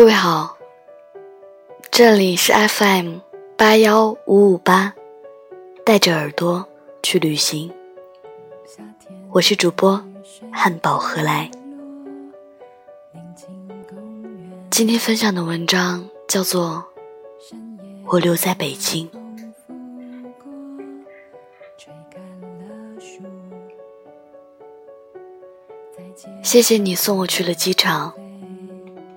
各位好，这里是 FM 八幺五五八，带着耳朵去旅行。我是主播汉堡何来。今天分享的文章叫做《我留在北京》。谢谢你送我去了机场，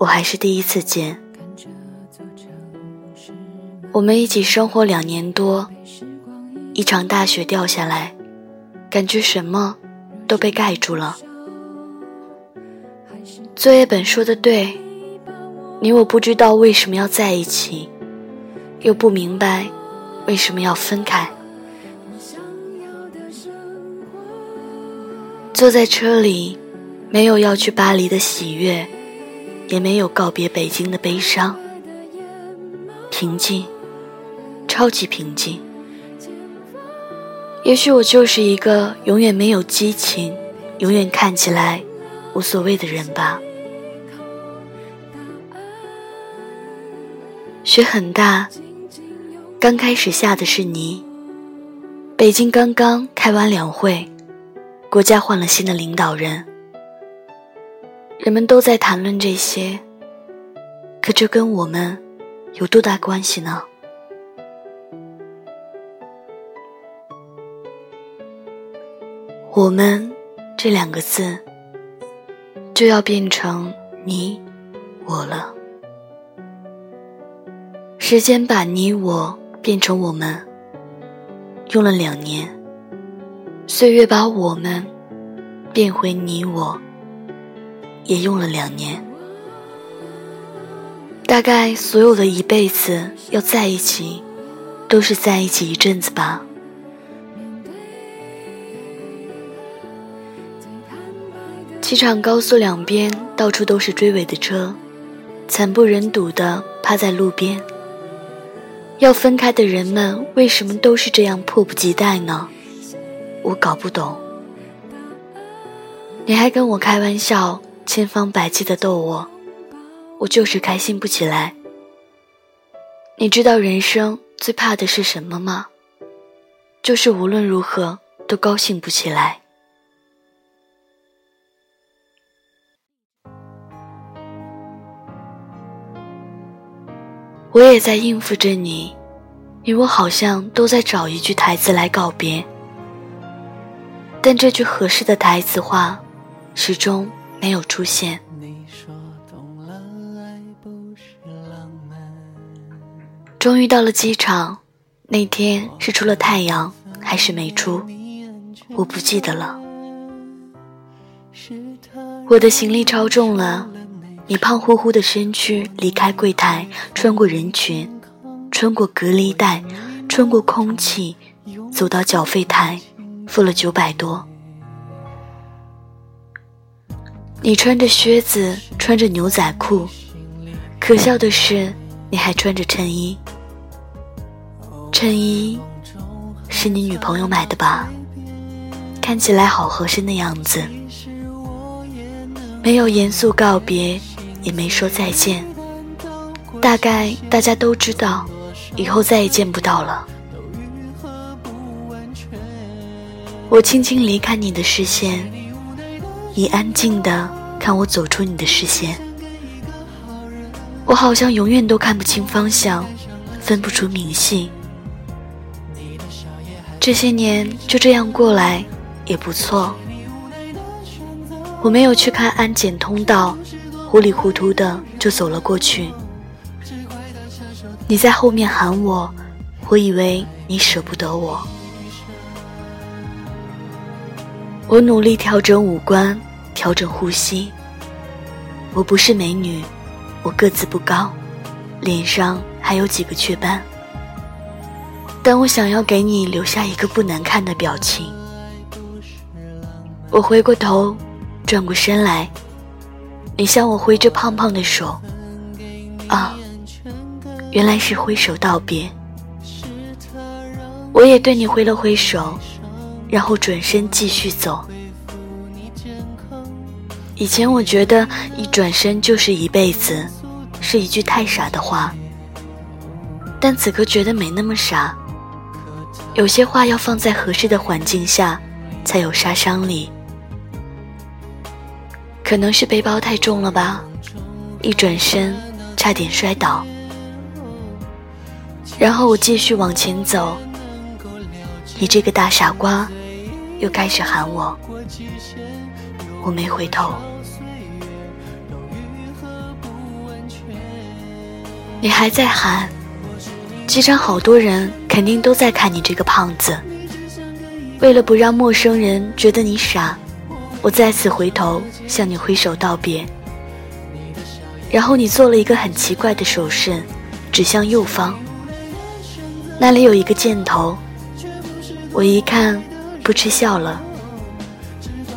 我还是第一次见。我们一起生活两年多，一场大雪掉下来，感觉什么都被盖住了。作业本说的对，你我不知道为什么要在一起，又不明白为什么要分开。坐在车里。没有要去巴黎的喜悦，也没有告别北京的悲伤。平静，超级平静。也许我就是一个永远没有激情、永远看起来无所谓的人吧。雪很大，刚开始下的是泥。北京刚刚开完两会，国家换了新的领导人。人们都在谈论这些，可这跟我们有多大关系呢？我们这两个字就要变成你我了。时间把你我变成我们，用了两年；岁月把我们变回你我。也用了两年，大概所有的一辈子要在一起，都是在一起一阵子吧。机场高速两边到处都是追尾的车，惨不忍睹的趴在路边。要分开的人们为什么都是这样迫不及待呢？我搞不懂。你还跟我开玩笑。千方百计的逗我，我就是开心不起来。你知道人生最怕的是什么吗？就是无论如何都高兴不起来。我也在应付着你，你我好像都在找一句台词来告别，但这句合适的台词话，始终。没有出现。终于到了机场，那天是出了太阳还是没出，我不记得了。我的行李超重了，你胖乎乎的身躯离开柜台，穿过人群，穿过隔离带，穿过空气，走到缴费台，付了九百多。你穿着靴子，穿着牛仔裤，可笑的是，你还穿着衬衣。衬衣是你女朋友买的吧？看起来好合身的样子。没有严肃告别，也没说再见。大概大家都知道，以后再也见不到了。我轻轻离开你的视线。你安静的看我走出你的视线，我好像永远都看不清方向，分不出明细。这些年就这样过来也不错。我没有去看安检通道，糊里糊涂的就走了过去。你在后面喊我，我以为你舍不得我。我努力调整五官，调整呼吸。我不是美女，我个子不高，脸上还有几个雀斑，但我想要给你留下一个不难看的表情。我回过头，转过身来，你向我挥着胖胖的手，啊，原来是挥手道别。我也对你挥了挥手，然后转身继续走。以前我觉得一转身就是一辈子，是一句太傻的话，但此刻觉得没那么傻。有些话要放在合适的环境下，才有杀伤力。可能是背包太重了吧，一转身差点摔倒。然后我继续往前走，你这个大傻瓜，又开始喊我，我没回头。你还在喊，机场好多人肯定都在看你这个胖子。为了不让陌生人觉得你傻。我再次回头向你挥手道别，然后你做了一个很奇怪的手势，指向右方，那里有一个箭头。我一看，不吃笑了。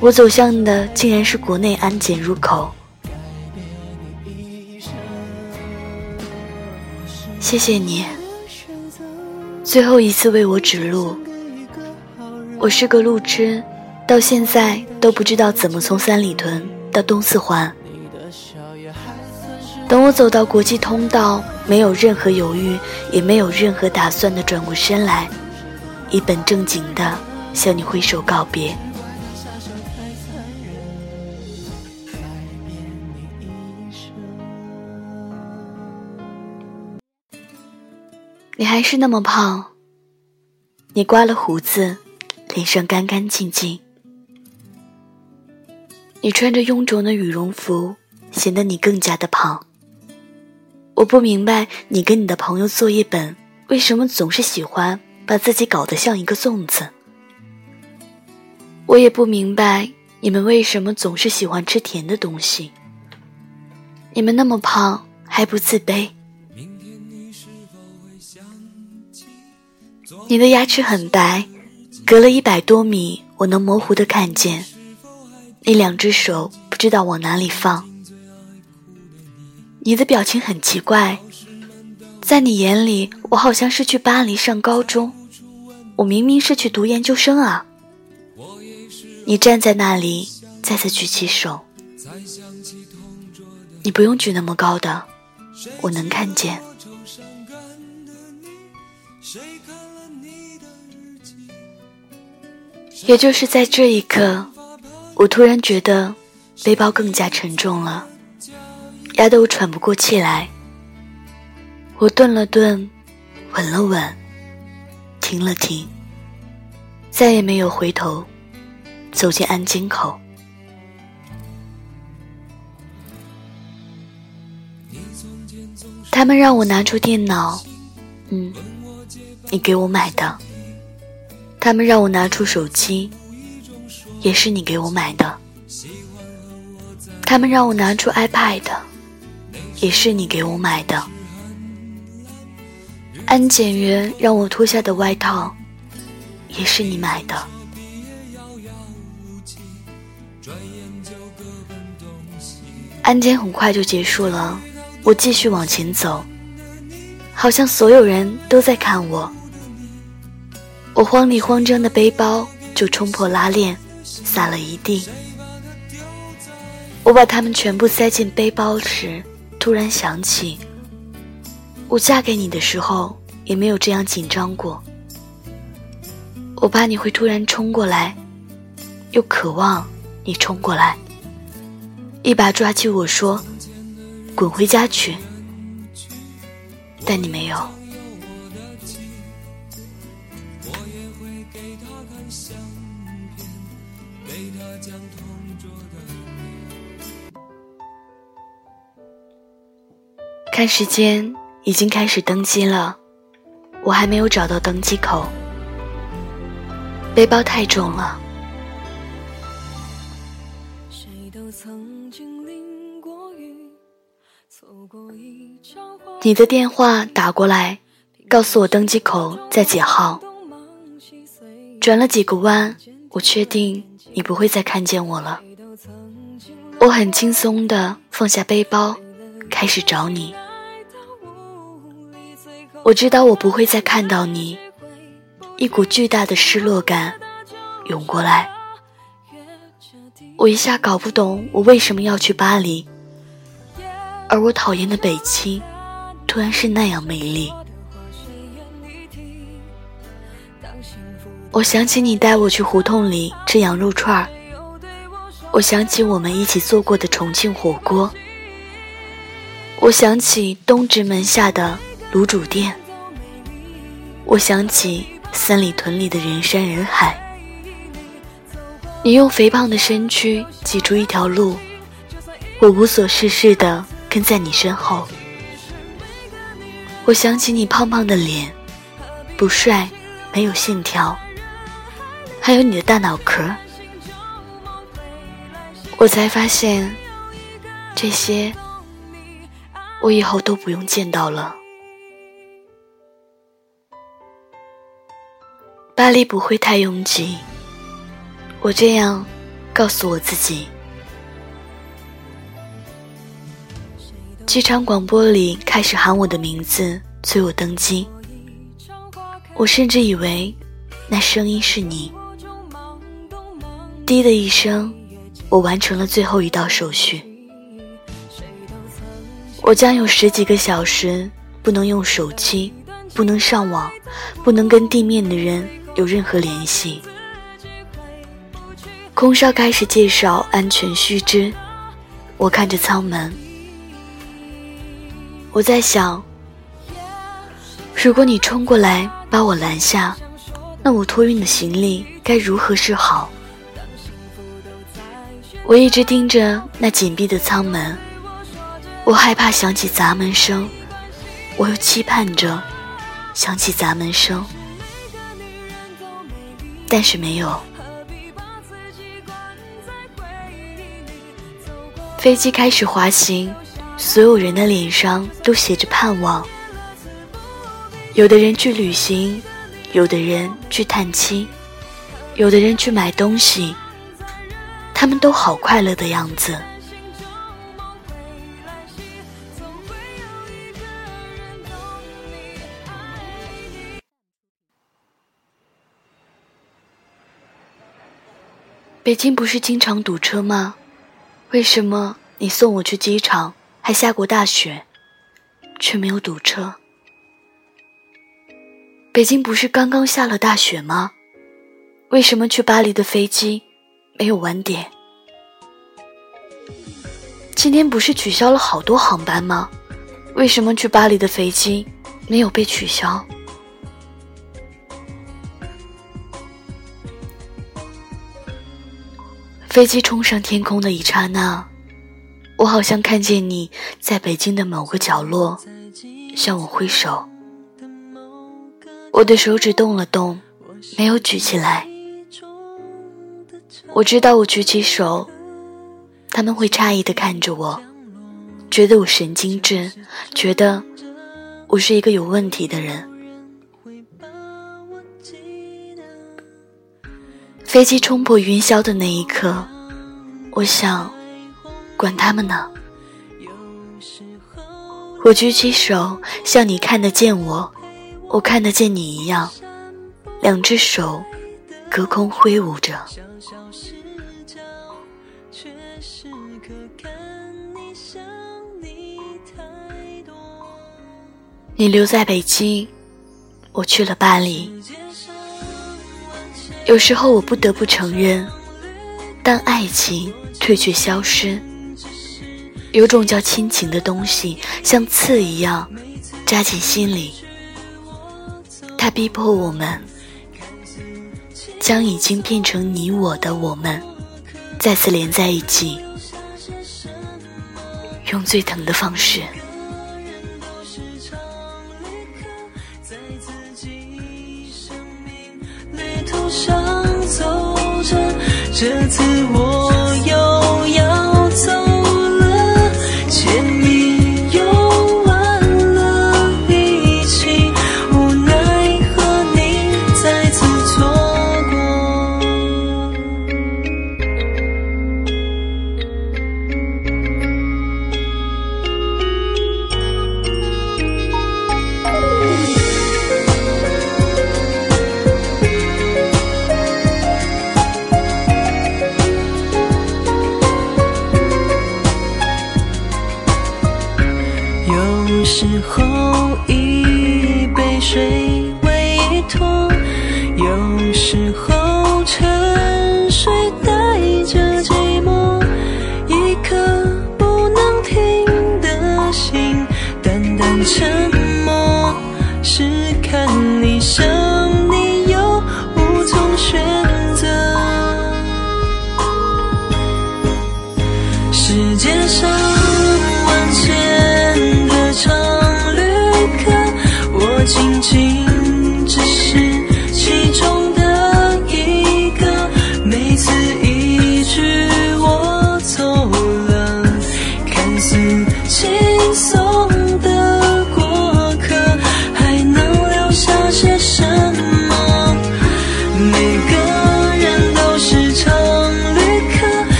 我走向的竟然是国内安检入口。谢谢你，最后一次为我指路。我是个路痴。到现在都不知道怎么从三里屯到东四环。等我走到国际通道，没有任何犹豫，也没有任何打算的转过身来，一本正经的向你挥手告别。你还是那么胖，你刮了胡子，脸上干干净净。你穿着臃肿的羽绒服，显得你更加的胖。我不明白你跟你的朋友作业本为什么总是喜欢把自己搞得像一个粽子。我也不明白你们为什么总是喜欢吃甜的东西。你们那么胖还不自卑？你的牙齿很白，隔了一百多米，我能模糊的看见。你两只手不知道往哪里放，你的表情很奇怪，在你眼里，我好像是去巴黎上高中，我明明是去读研究生啊！你站在那里，再次举起手，你不用举那么高的，我能看见。也就是在这一刻。我突然觉得背包更加沉重了，压得我喘不过气来。我顿了顿，稳了稳，停了停，再也没有回头，走进安监口。他们让我拿出电脑，嗯，你给我买的。他们让我拿出手机。也是你给我买的。他们让我拿出 iPad，也是你给我买的。安检员让我脱下的外套，也是你买的。安检很快就结束了，我继续往前走，好像所有人都在看我。我慌里慌张的背包就冲破拉链。洒了一地。我把它们全部塞进背包时，突然想起，我嫁给你的时候也没有这样紧张过。我怕你会突然冲过来，又渴望你冲过来，一把抓起我说：“滚回家去。”但你没有。看时间，已经开始登机了，我还没有找到登机口。背包太重了。你的电话打过来，告诉我登机口在几号。转了几个弯，我确定你不会再看见我了。我很轻松地放下背包，开始找你。我知道我不会再看到你，一股巨大的失落感涌过来。我一下搞不懂我为什么要去巴黎，而我讨厌的北京，突然是那样美丽。我想起你带我去胡同里吃羊肉串儿，我想起我们一起做过的重庆火锅，我想起东直门下的卤煮店，我想起三里屯里的人山人海。你用肥胖的身躯挤出一条路，我无所事事的跟在你身后。我想起你胖胖的脸，不帅，没有线条。还有你的大脑壳，我才发现，这些我以后都不用见到了。巴黎不会太拥挤，我这样告诉我自己。机场广播里开始喊我的名字，催我登机。我甚至以为那声音是你。滴的一声，我完成了最后一道手续。我将有十几个小时不能用手机，不能上网，不能跟地面的人有任何联系。空少开始介绍安全须知，我看着舱门，我在想，如果你冲过来把我拦下，那我托运的行李该如何是好？我一直盯着那紧闭的舱门，我害怕响起砸门声，我又期盼着响起砸门声，但是没有。飞机开始滑行，所有人的脸上都写着盼望。有的人去旅行，有的人去探亲，有的人去买东西。他们都好快乐的样子。北京不是经常堵车吗？为什么你送我去机场还下过大雪，却没有堵车？北京不是刚刚下了大雪吗？为什么去巴黎的飞机？没有晚点。今天不是取消了好多航班吗？为什么去巴黎的飞机没有被取消？飞机冲上天空的一刹那，我好像看见你在北京的某个角落向我挥手。我的手指动了动，没有举起来。我知道，我举起手，他们会诧异的看着我，觉得我神经质，觉得我是一个有问题的人。飞机冲破云霄的那一刻，我想，管他们呢。我举起手，像你看得见我，我看得见你一样，两只手隔空挥舞着。你留在北京，我去了巴黎。有时候我不得不承认，当爱情褪去消失，有种叫亲情的东西，像刺一样扎进心里。它逼迫我们，将已经变成你我的我们，再次连在一起，用最疼的方式。这次我